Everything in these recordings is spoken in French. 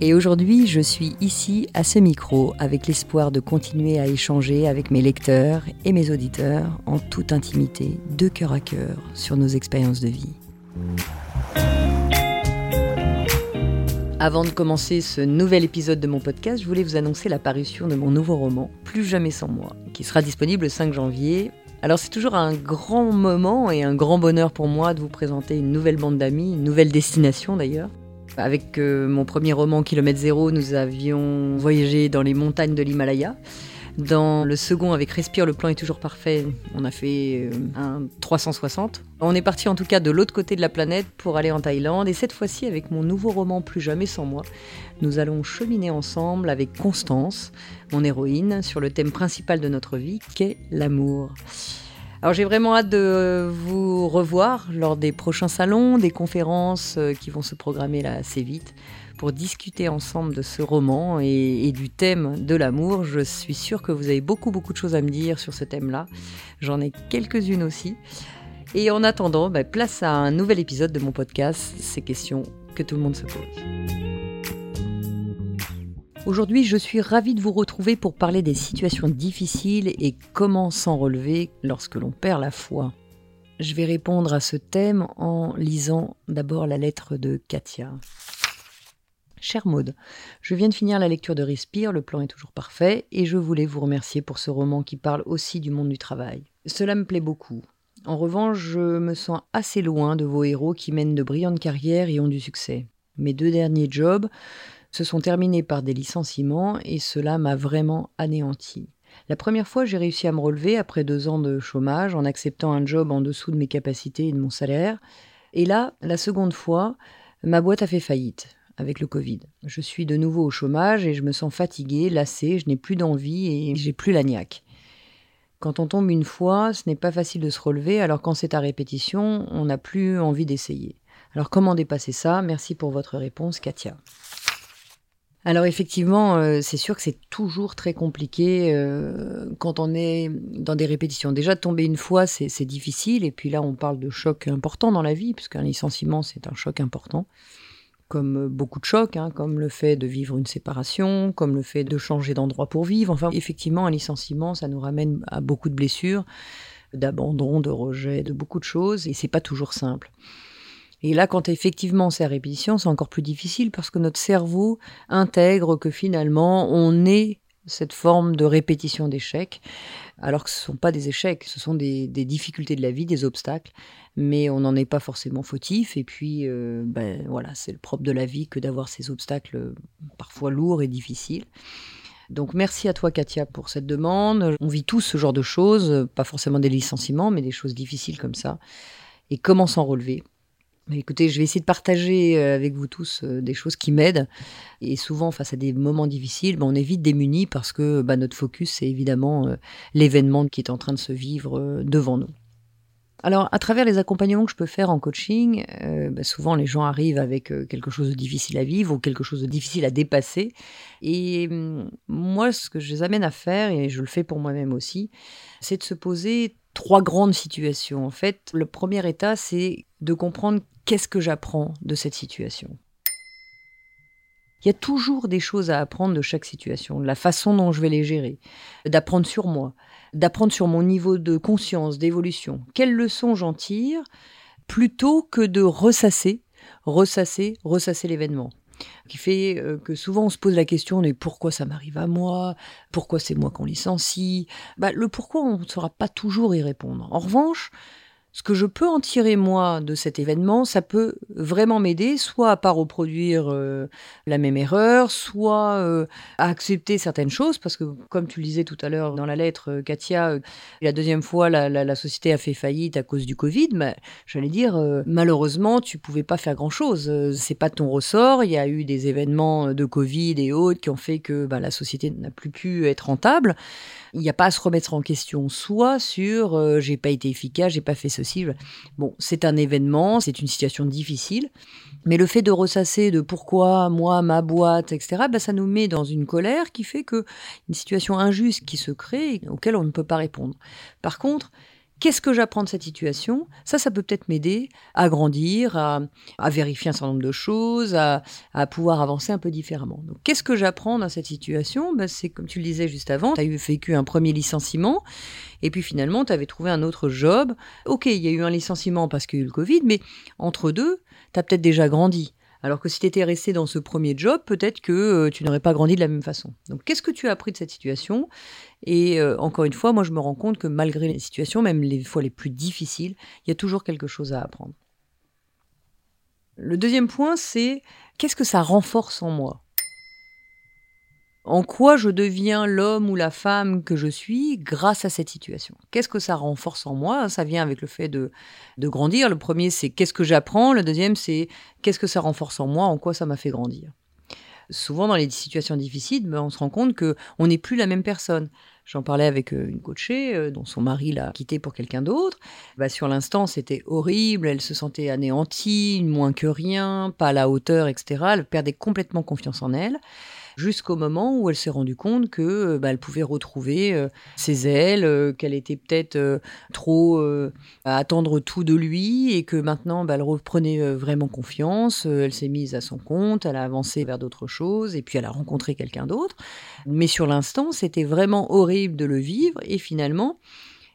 Et aujourd'hui, je suis ici à ce micro avec l'espoir de continuer à échanger avec mes lecteurs et mes auditeurs en toute intimité, de cœur à cœur, sur nos expériences de vie. Avant de commencer ce nouvel épisode de mon podcast, je voulais vous annoncer la parution de mon nouveau roman, Plus jamais sans moi, qui sera disponible le 5 janvier. Alors c'est toujours un grand moment et un grand bonheur pour moi de vous présenter une nouvelle bande d'amis, une nouvelle destination d'ailleurs. Avec euh, mon premier roman Kilomètre Zéro, nous avions voyagé dans les montagnes de l'Himalaya. Dans le second, avec Respire, le plan est toujours parfait, on a fait euh, un 360. On est parti en tout cas de l'autre côté de la planète pour aller en Thaïlande. Et cette fois-ci, avec mon nouveau roman Plus jamais sans moi, nous allons cheminer ensemble avec Constance, mon héroïne, sur le thème principal de notre vie, qu'est l'amour. Alors j'ai vraiment hâte de vous revoir lors des prochains salons, des conférences euh, qui vont se programmer là assez vite pour discuter ensemble de ce roman et, du thème de l'amour. Je suis sûre que vous avez beaucoup beaucoup de choses à me dire sur ce thème-là. J'en ai quelques-unes aussi. Et en attendant, bah, place à un nouvel épisode de mon podcast, ces questions que tout le monde se pose. Aujourd'hui, je suis ravie de vous retrouver pour parler des situations difficiles et comment s'en relever lorsque l'on perd la foi. Je vais répondre à ce thème en lisant d'abord la lettre de Katia. Cher Maude, je viens de finir la lecture de Respire, le plan est toujours parfait, et je voulais vous remercier pour ce roman qui parle aussi du monde du travail. Cela me plaît beaucoup. En revanche, je me sens assez loin de vos héros qui mènent de brillantes carrières et ont du succès. Mes deux derniers jobs se sont terminés par des licenciements et cela m'a vraiment anéanti. La première fois, j'ai réussi à me relever après deux ans de chômage en acceptant un job en dessous de mes capacités et de mon salaire. Et là, la seconde fois, ma boîte a fait faillite avec le Covid. Je suis de nouveau au chômage et je me sens fatiguée, lassée, je n'ai plus d'envie et j'ai plus la. Quand on tombe une fois, ce n'est pas facile de se relever, alors quand c'est à répétition, on n'a plus envie d'essayer. Alors comment dépasser ça? Merci pour votre réponse, Katia. Alors effectivement, euh, c'est sûr que c'est toujours très compliqué euh, quand on est dans des répétitions. Déjà, tomber une fois, c'est difficile. Et puis là, on parle de choc important dans la vie, puisqu'un licenciement, c'est un choc important. Comme beaucoup de chocs, hein, comme le fait de vivre une séparation, comme le fait de changer d'endroit pour vivre. Enfin, effectivement, un licenciement, ça nous ramène à beaucoup de blessures, d'abandon, de rejet, de beaucoup de choses. Et c'est pas toujours simple. Et là, quand effectivement c'est à répétition, c'est encore plus difficile parce que notre cerveau intègre que finalement on est cette forme de répétition d'échecs, alors que ce ne sont pas des échecs, ce sont des, difficultés de la vie, des obstacles, mais on n'en est pas forcément fautif. Et puis, euh, ben, voilà, c'est le propre de la vie que d'avoir ces obstacles parfois lourds et difficiles. Donc merci à toi Katia pour cette demande. On vit tous ce genre de choses, pas forcément des licenciements, mais des choses difficiles comme ça. Et comment s'en relever? Écoutez, je vais essayer de partager euh, avec vous tous euh, des choses qui m'aident. Et souvent, face à des moments difficiles, ben, on est vite démunis parce que ben, notre focus, c'est évidemment euh, l'événement qui est en train de se vivre devant nous. Alors, à travers les accompagnements que je peux faire en coaching, ben, souvent les gens arrivent avec quelque chose de difficile à vivre ou quelque chose de difficile à dépasser. Et hum, moi, ce que je les amène à faire, et je le fais pour moi-même aussi, c'est de se poser trois grandes situations. En fait, le premier état, c'est de comprendre qu'est-ce que j'apprends de cette situation Il y a toujours des choses à apprendre de chaque situation, la façon dont je vais les gérer, d'apprendre sur moi, d'apprendre sur mon niveau de conscience, d'évolution. Quelles leçons j'en tire plutôt que de ressasser, ressasser, ressasser l'événement? Qui fait euh, que souvent on se pose la question de pourquoi ça m'arrive à moi, pourquoi c'est moi qu'on licencie? Bah, le pourquoi on ne saura pas toujours y répondre. En revanche, ce que je peux en tirer moi de cet événement, ça peut vraiment m'aider, soit à pas reproduire euh, la même erreur, soit euh, à accepter certaines choses, parce que comme tu le disais tout à l'heure dans la lettre, euh, Katia, la deuxième fois la, société a fait faillite à cause du Covid, mais j'allais dire malheureusement tu pouvais pas faire grand chose, c'est pas ton ressort, il y a eu des événements de Covid et autres qui ont fait que bah, la société n'a plus pu être rentable. Il n'y a pas à se remettre en question, soit sur j'ai pas été efficace, j'ai pas fait ce Bon, c'est un événement, c'est une situation difficile, mais le fait de ressasser de pourquoi moi, ma boîte, etc., bah, ça nous met dans une colère qui fait que une situation injuste qui se crée auquel on ne peut pas répondre. Par contre, Qu'est-ce que j'apprends de cette situation? Ça, ça peut peut-être m'aider à grandir, à, vérifier un certain nombre de choses, à, pouvoir avancer un peu différemment. Donc, qu'est-ce que j'apprends dans cette situation? Ben, C'est comme tu le disais juste avant, tu as eu vécu un premier licenciement, et puis finalement, tu avais trouvé un autre job. Ok, il y a eu un licenciement parce qu'il y a eu le Covid, mais entre deux, tu as peut-être déjà grandi. Alors que si tu étais resté dans ce premier job, peut-être que euh, tu n'aurais pas grandi de la même façon. Donc qu'est-ce que tu as appris de cette situation? Et euh, encore une fois, moi je me rends compte que malgré les situations, même les fois les plus difficiles, il y a toujours quelque chose à apprendre. Le deuxième point, c'est qu'est-ce que ça renforce en moi? En quoi je deviens l'homme ou la femme que je suis grâce à cette situation? Qu'est-ce que ça renforce en moi? Ça vient avec le fait de, de grandir. Le premier, c'est qu'est-ce que j'apprends? Le deuxième, c'est qu'est-ce que ça renforce en moi, en quoi ça m'a fait grandir? Souvent, dans les situations difficiles, ben, on se rend compte que on n'est plus la même personne. J'en parlais avec euh, une coachée euh, dont son mari l'a quittée pour quelqu'un d'autre. Bah, sur l'instant, c'était horrible. Elle se sentait anéantie, moins que rien, pas à la hauteur, etc. Elle perdait complètement confiance en elle jusqu'au moment où elle s'est rendue compte que euh, bah, elle pouvait retrouver euh, ses ailes, euh, qu'elle était peut-être trop à attendre tout de lui et que maintenant bah, elle reprenait vraiment confiance, elle s'est mise à son compte, elle a avancé vers d'autres choses et puis elle a rencontré quelqu'un d'autre. Mais sur l'instant, c'était vraiment horrible de le vivre et finalement,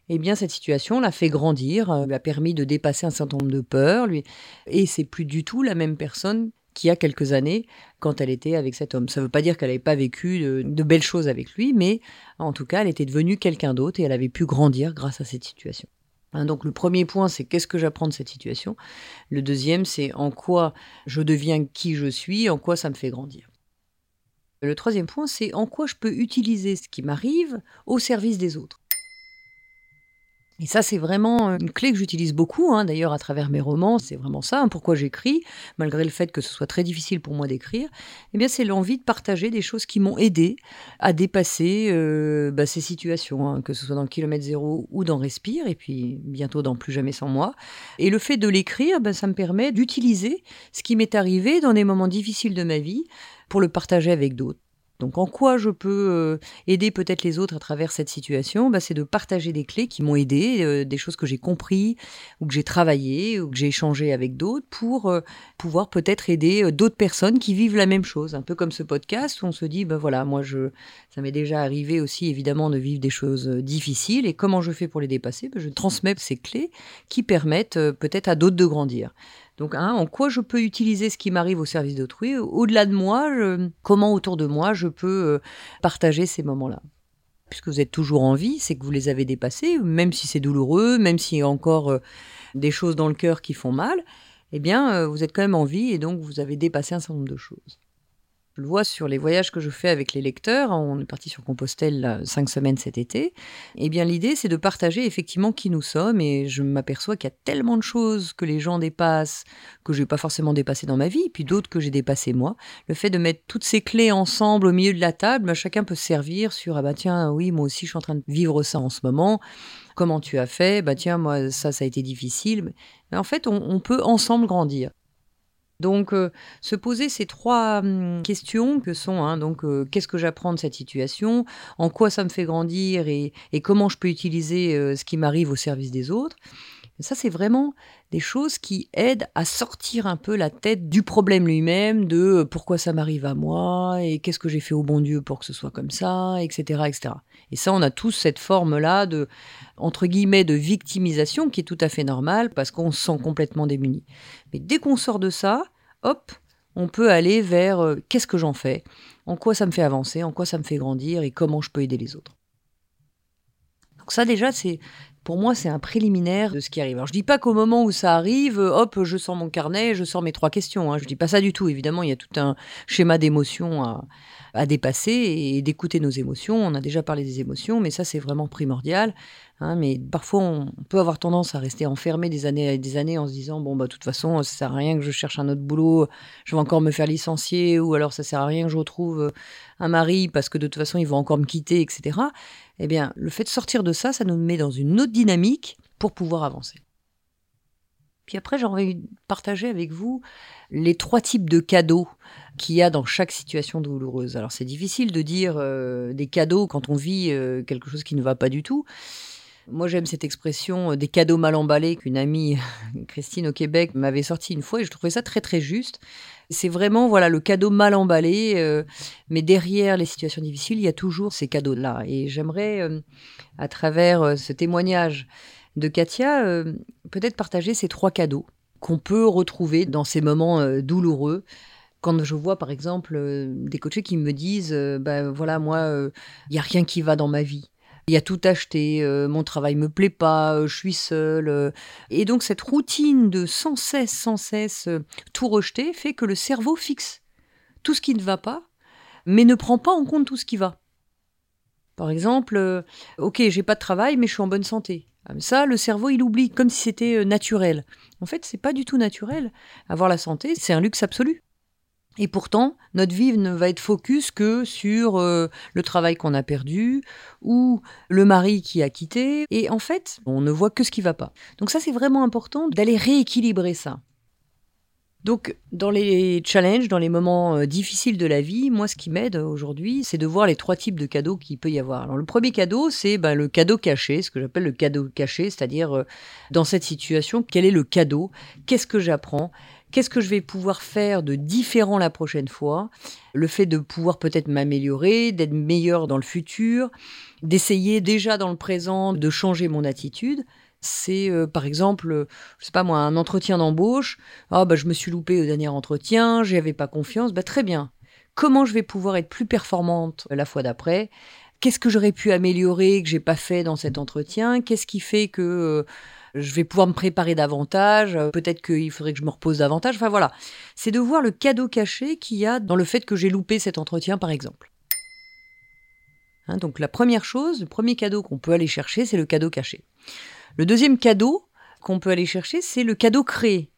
eh bien, cette situation l'a fait grandir, lui a permis de dépasser un certain nombre de peurs, lui, et c'est plus du tout la même personne qu'il y a quelques années quand elle était avec cet homme. Ça ne veut pas dire qu'elle n'avait pas vécu de, belles choses avec lui, mais en tout cas, elle était devenue quelqu'un d'autre et elle avait pu grandir grâce à cette situation. Hein, donc le premier point, c'est qu'est-ce que j'apprends de cette situation? Le deuxième, c'est en quoi je deviens qui je suis, en quoi ça me fait grandir. Le troisième point, c'est en quoi je peux utiliser ce qui m'arrive au service des autres. Et ça, c'est vraiment une clé que j'utilise beaucoup, hein, d'ailleurs, à travers mes romans. C'est vraiment ça, hein, pourquoi j'écris, malgré le fait que ce soit très difficile pour moi d'écrire. Eh bien, c'est l'envie de partager des choses qui m'ont aidé à dépasser euh, bah, ces situations, hein, que ce soit dans Kilomètre Zéro ou dans Respire, et puis bientôt dans Plus Jamais Sans Moi. Et le fait de l'écrire, ben, ça me permet d'utiliser ce qui m'est arrivé dans des moments difficiles de ma vie pour le partager avec d'autres. Donc en quoi je peux euh, aider peut-être les autres à travers cette situation? Bah, C'est de partager des clés qui m'ont aidé, euh, des choses que j'ai compris ou que j'ai travaillé ou que j'ai échangé avec d'autres pour euh, pouvoir peut-être aider d'autres personnes qui vivent la même chose. Un peu comme ce podcast où on se dit, ben voilà, moi je, ça m'est déjà arrivé aussi évidemment de vivre des choses difficiles et comment je fais pour les dépasser? Ben, Je transmets ces clés qui permettent peut-être à d'autres de grandir. Donc, hein, en quoi je peux utiliser ce qui m'arrive au service d'autrui? Au-delà de moi, comment autour de moi je peux euh, partager ces moments-là? Puisque vous êtes toujours en vie, c'est que vous les avez dépassés, même si c'est douloureux, même s'il y a encore euh, des choses dans le cœur qui font mal, eh bien, euh, vous êtes quand même en vie et donc vous avez dépassé un certain nombre de choses. Je le vois sur les voyages que je fais avec les lecteurs. On est parti sur Compostelle cinq semaines cet été. Eh bien, l'idée, c'est de partager effectivement qui nous sommes. Et je m'aperçois qu'il y a tellement de choses que les gens dépassent, que je n'ai pas forcément dépassé dans ma vie, puis d'autres que j'ai dépassé moi. Le fait de mettre toutes ces clés ensemble au milieu de la table, bah, chacun peut se servir sur ah bah tiens, oui, moi aussi, je suis en train de vivre ça en ce moment. Comment tu as fait? Bah tiens, moi, ça, ça a été difficile. Mais en fait, on peut ensemble grandir. Donc, euh, se poser ces trois hum, questions que sont hein, donc euh, qu'est-ce que j'apprends de cette situation, en quoi ça me fait grandir et, comment je peux utiliser euh, ce qui m'arrive au service des autres. Ça, c'est vraiment des choses qui aident à sortir un peu la tête du problème lui-même, de pourquoi ça m'arrive à moi et qu'est-ce que j'ai fait au bon Dieu pour que ce soit comme ça, etc., etc. Et ça, on a tous cette forme-là de, entre guillemets, de victimisation qui est tout à fait normale parce qu'on se sent complètement démuni. Mais dès qu'on sort de ça, hop, on peut aller vers euh, qu'est-ce que j'en fais, en quoi ça me fait avancer, en quoi ça me fait grandir? Et comment je peux aider les autres? Donc ça déjà, c'est pour moi, c'est un préliminaire de ce qui arrive. Alors, je dis pas qu'au moment où ça arrive, hop, je sors mon carnet, je sors mes trois questions. Hein. Je dis pas ça du tout. Évidemment, il y a tout un schéma d'émotions à dépasser et d'écouter nos émotions. On a déjà parlé des émotions, mais ça, c'est vraiment primordial. Hein, mais parfois, on peut avoir tendance à rester enfermé des années et des années en se disant bon, bah, de toute façon, ça sert à rien que je cherche un autre boulot, je vais encore me faire licencier, ou alors ça sert à rien que je retrouve euh, un mari parce que de toute façon, ils vont encore me quitter, etc. Eh bien, le fait de sortir de ça, ça nous met dans une autre dynamique pour pouvoir avancer. Puis après, de partager avec vous les trois types de cadeaux qu'il y a dans chaque situation douloureuse. Alors, c'est difficile de dire euh, des cadeaux quand on vit euh, quelque chose qui ne va pas du tout. Moi, j'aime cette expression euh, des cadeaux mal emballés qu'une amie, Christine au Québec, m'avait sorti une fois et je trouvais ça très très juste. C'est vraiment voilà le cadeau mal emballé, euh, mais derrière les situations difficiles, il y a toujours ces cadeaux-là. Et j'aimerais, euh, à travers ce témoignage de Katia, peut-être partager ces trois cadeaux qu'on peut retrouver dans ces moments douloureux quand je vois par exemple des coachés qui me disent ben voilà moi il y a rien qui va dans ma vie il y a tout acheté, euh, mon travail me plaît pas, euh, je suis seule. Euh. Et donc cette routine de sans cesse, sans cesse tout rejeter fait que le cerveau fixe tout ce qui ne va pas, mais ne prend pas en compte tout ce qui va. Par exemple, ok, j'ai pas de travail, mais je suis en bonne santé. Ah, ça, le cerveau, il oublie, comme si c'était naturel. En fait, c'est pas du tout naturel. Avoir la santé, c'est un luxe absolu. Et pourtant, notre vie ne va être focus que sur euh, le travail qu'on a perdu ou le mari qui a quitté. Et en fait, on ne voit que ce qui va pas. Donc ça, c'est vraiment important d'aller rééquilibrer ça. Donc, dans les challenges, dans les moments euh, difficiles de la vie, moi, ce qui m'aide aujourd'hui, c'est de voir les trois types de cadeaux qu'il peut y avoir. Alors, le premier cadeau, c'est ben, le cadeau caché, ce que j'appelle le cadeau caché, c'est-à-dire euh, dans cette situation, quel est le cadeau? Qu'est-ce que j'apprends? Qu'est-ce que je vais pouvoir faire de différent la prochaine fois? Le fait de pouvoir peut-être m'améliorer, d'être meilleur dans le futur, d'essayer déjà dans le présent de changer mon attitude. C'est euh, par exemple, je sais pas moi, un entretien d'embauche. Ah bah je me suis loupé au dernier entretien, j'y avais pas confiance. Bah très bien. Comment je vais pouvoir être plus performante la fois d'après? Qu'est-ce que j'aurais pu améliorer que j'ai pas fait dans cet entretien? Qu'est-ce qui fait que euh, je vais pouvoir me préparer davantage, euh, peut-être qu'il faudrait que je me repose davantage. Enfin voilà, c'est de voir le cadeau caché qu'il y a dans le fait que j'ai loupé cet entretien, par exemple. Hein, donc la première chose, le premier cadeau qu'on peut aller chercher, c'est le cadeau caché. Le deuxième cadeau qu'on peut aller chercher, c'est le cadeau créé.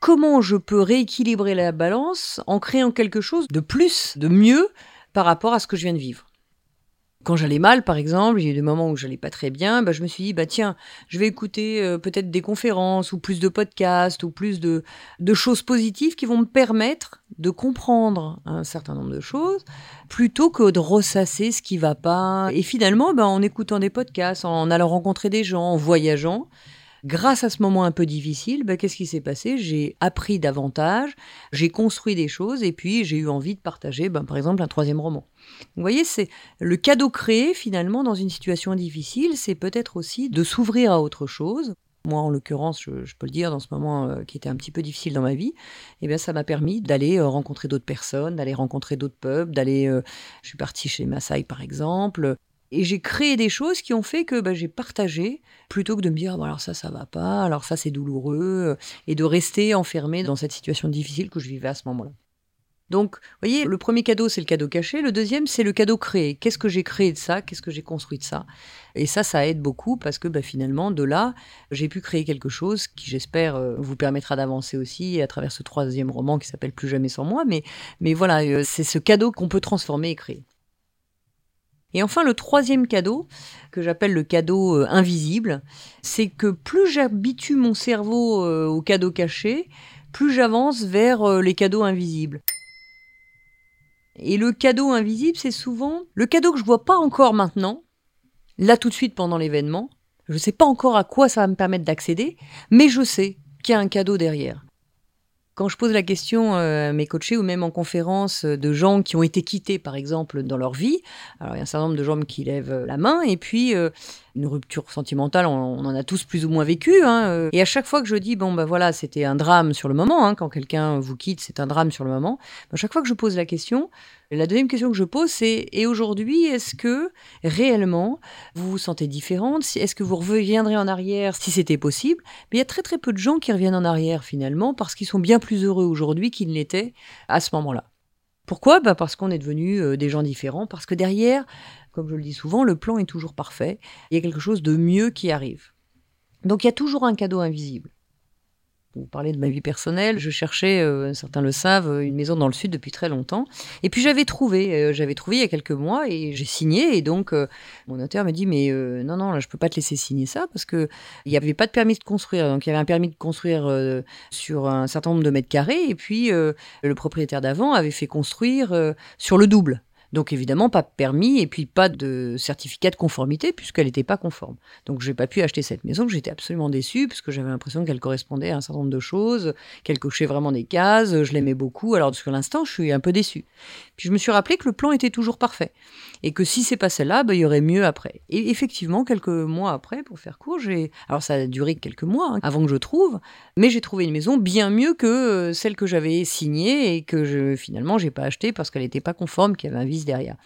Comment je peux rééquilibrer la balance en créant quelque chose de plus, de mieux par rapport à ce que je viens de vivre? Quand j'allais mal, par exemple, il y a eu des moments où j'allais pas très bien, bah, je me suis dit, bah tiens, je vais écouter euh, peut-être des conférences ou plus de podcasts ou plus de, de choses positives qui vont me permettre de comprendre un certain nombre de choses plutôt que de ressasser ce qui va pas. Et finalement, bah, en écoutant des podcasts, en allant rencontrer des gens, en voyageant, Grâce à ce moment un peu difficile, bah, qu'est-ce qui s'est passé? J'ai appris davantage, j'ai construit des choses et puis j'ai eu envie de partager, bah, par exemple, un troisième roman. Vous voyez, c'est le cadeau créé finalement dans une situation difficile, c'est peut-être aussi de s'ouvrir à autre chose. Moi, en l'occurrence, je, peux le dire, dans ce moment euh, qui était un petit peu difficile dans ma vie, eh bien, ça m'a permis d'aller euh, rencontrer d'autres personnes, d'aller rencontrer d'autres peuples, d'aller. Euh, je suis partie chez Maasai, par exemple, et j'ai créé des choses qui ont fait que bah, j'ai partagé plutôt que de me dire bon, alors ça ça va pas, alors ça c'est douloureux et de rester enfermé dans cette situation difficile que je vivais à ce moment-là. Donc, vous voyez, le premier cadeau, c'est le cadeau caché. Le deuxième, c'est le cadeau créé. Qu'est-ce que j'ai créé de ça? Qu'est-ce que j'ai construit de ça? Et ça, ça aide beaucoup parce que bah, finalement, de là, j'ai pu créer quelque chose qui, j'espère, euh, vous permettra d'avancer aussi à travers ce troisième roman qui s'appelle Plus jamais sans moi. Mais, mais voilà, euh, c'est ce cadeau qu'on peut transformer et créer. Et enfin, le troisième cadeau, que j'appelle le cadeau euh, invisible, c'est que plus j'habitue mon cerveau euh, aux cadeaux cachés, plus j'avance vers euh, les cadeaux invisibles. Et le cadeau invisible, c'est souvent le cadeau que je vois pas encore maintenant, là tout de suite pendant l'événement. Je ne sais pas encore à quoi ça va me permettre d'accéder, mais je sais qu'il y a un cadeau derrière. Quand je pose la question euh, à mes coachés ou même en conférence euh, de gens qui ont été quittés, par exemple, dans leur vie, alors il y a un certain nombre de gens qui lèvent euh, la main, et puis une rupture sentimentale, on, en a tous plus ou moins vécu. Hein, et à chaque fois que je dis, bon, ben voilà, c'était un drame sur le moment, hein, quand quelqu'un vous quitte, c'est un drame sur le moment, à chaque fois que je pose la question, La deuxième question que je pose, c'est et aujourd'hui, est-ce que réellement vous vous sentez différente Est-ce que vous reviendrez en arrière si c'était possible? Mais il y a très très peu de gens qui reviennent en arrière finalement parce qu'ils sont bien plus heureux aujourd'hui qu'ils l'étaient à ce moment-là. Pourquoi? Bah Parce qu'on est devenus euh, des gens différents, parce que derrière, comme je le dis souvent, le plan est toujours parfait, il y a quelque chose de mieux qui arrive. Donc il y a toujours un cadeau invisible. Vous parlez de ma vie personnelle, je cherchais, euh, certains le savent, une maison dans le sud depuis très longtemps. Et puis j'avais trouvé, euh, j'avais trouvé il y a quelques mois et j'ai signé. Et donc euh, mon notaire me dit mais non non là je peux pas te laisser signer ça parce que il n'y avait pas de permis de construire. Donc il y avait un permis de construire sur un certain nombre de mètres carrés et puis le propriétaire d'avant avait fait construire sur le double. Donc évidemment, pas permis et puis pas de certificat de conformité puisqu'elle n'était pas conforme. Donc j'ai pas pu acheter cette maison. J'étais absolument déçue parce que j'avais l'impression qu'elle correspondait à un certain nombre de choses, qu'elle cochait vraiment des cases. Je l'aimais beaucoup. Alors sur l'instant, je suis un peu déçue. Puis je me suis rappelé que le plan était toujours parfait et que si c'est pas celle-là, bah, il y aurait mieux après. Et effectivement, quelques mois après, pour faire court, j'ai alors ça a duré quelques mois hein, avant que je trouve, mais j'ai trouvé une maison bien mieux que euh, celle que j'avais signée et que je, finalement j'ai pas achetée parce qu'elle n'était pas conforme, qu'il y avait un derrière.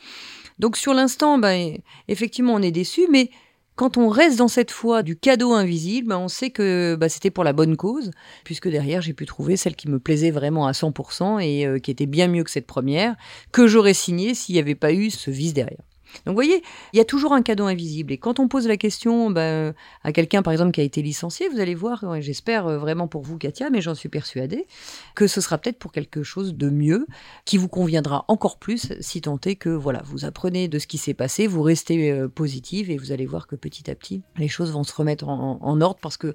Donc sur l'instant, ben, effectivement, on est déçu, mais quand on reste dans cette foi du cadeau invisible, ben, on sait que ben, c'était pour la bonne cause, puisque derrière, j'ai pu trouver celle qui me plaisait vraiment à 100% et euh, qui était bien mieux que cette première, que j'aurais signée s'il n'y avait pas eu ce vice derrière. Donc vous voyez, il y a toujours un cadeau invisible. Et quand on pose la question ben, à quelqu'un, par exemple, qui a été licencié, vous allez voir, j'espère euh, vraiment pour vous, Katia, mais j'en suis persuadée, que ce sera peut-être pour quelque chose de mieux, qui vous conviendra encore plus, si tant est que voilà, vous apprenez de ce qui s'est passé, vous restez euh, positive et vous allez voir que petit à petit, les choses vont se remettre en ordre parce que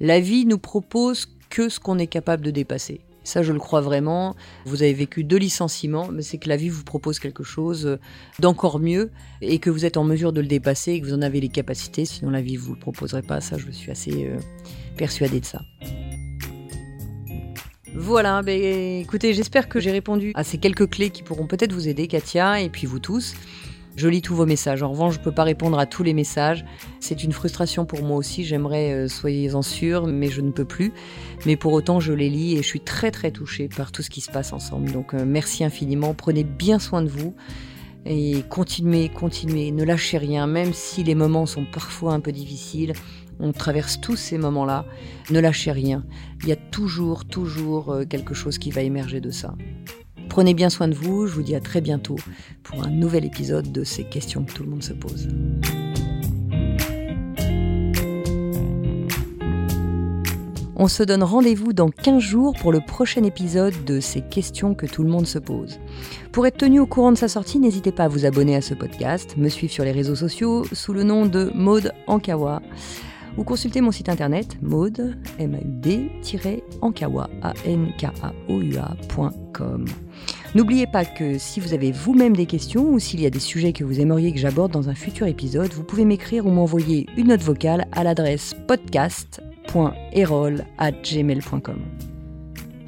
la vie nous propose que ce qu'on est capable de dépasser. Ça, je le crois vraiment. Vous avez vécu deux licenciements, mais c'est que la vie vous propose quelque chose d'encore mieux et que vous êtes en mesure de le dépasser et que vous en avez les capacités. Sinon, la vie ne vous le proposerait pas. Ça, je suis assez euh, persuadée de ça. Voilà, ben, écoutez, j'espère que j'ai répondu à ces quelques clés qui pourront peut-être vous aider, Katia, et puis vous tous. Je lis tous vos messages. En revanche, je ne peux pas répondre à tous les messages. C'est une frustration pour moi aussi. J'aimerais, euh, soyez-en sûrs, mais je ne peux plus. Mais pour autant, je les lis et je suis très très touchée par tout ce qui se passe ensemble. Donc euh, merci infiniment. Prenez bien soin de vous. Et continuez, continuez, ne lâchez rien, même si les moments sont parfois un peu difficiles. On traverse tous ces moments-là. Ne lâchez rien. Il y a toujours, toujours euh, quelque chose qui va émerger de ça. Prenez bien soin de vous, je vous dis à très bientôt pour un nouvel épisode de ces questions que tout le monde se pose. On se donne rendez-vous dans 15 jours pour le prochain épisode de ces questions que tout le monde se pose. Pour être tenu au courant de sa sortie, n'hésitez pas à vous abonner à ce podcast, me suivre sur les réseaux sociaux sous le nom de Maude Ankawa ou consulter mon site internet maude, m a u d ankawa a n k a o u N'oubliez pas que si vous avez vous-même des questions ou s'il y a des sujets que vous aimeriez que j'aborde dans un futur épisode, vous pouvez m'écrire ou m'envoyer une note vocale à l'adresse podcast.erol@gmail.com.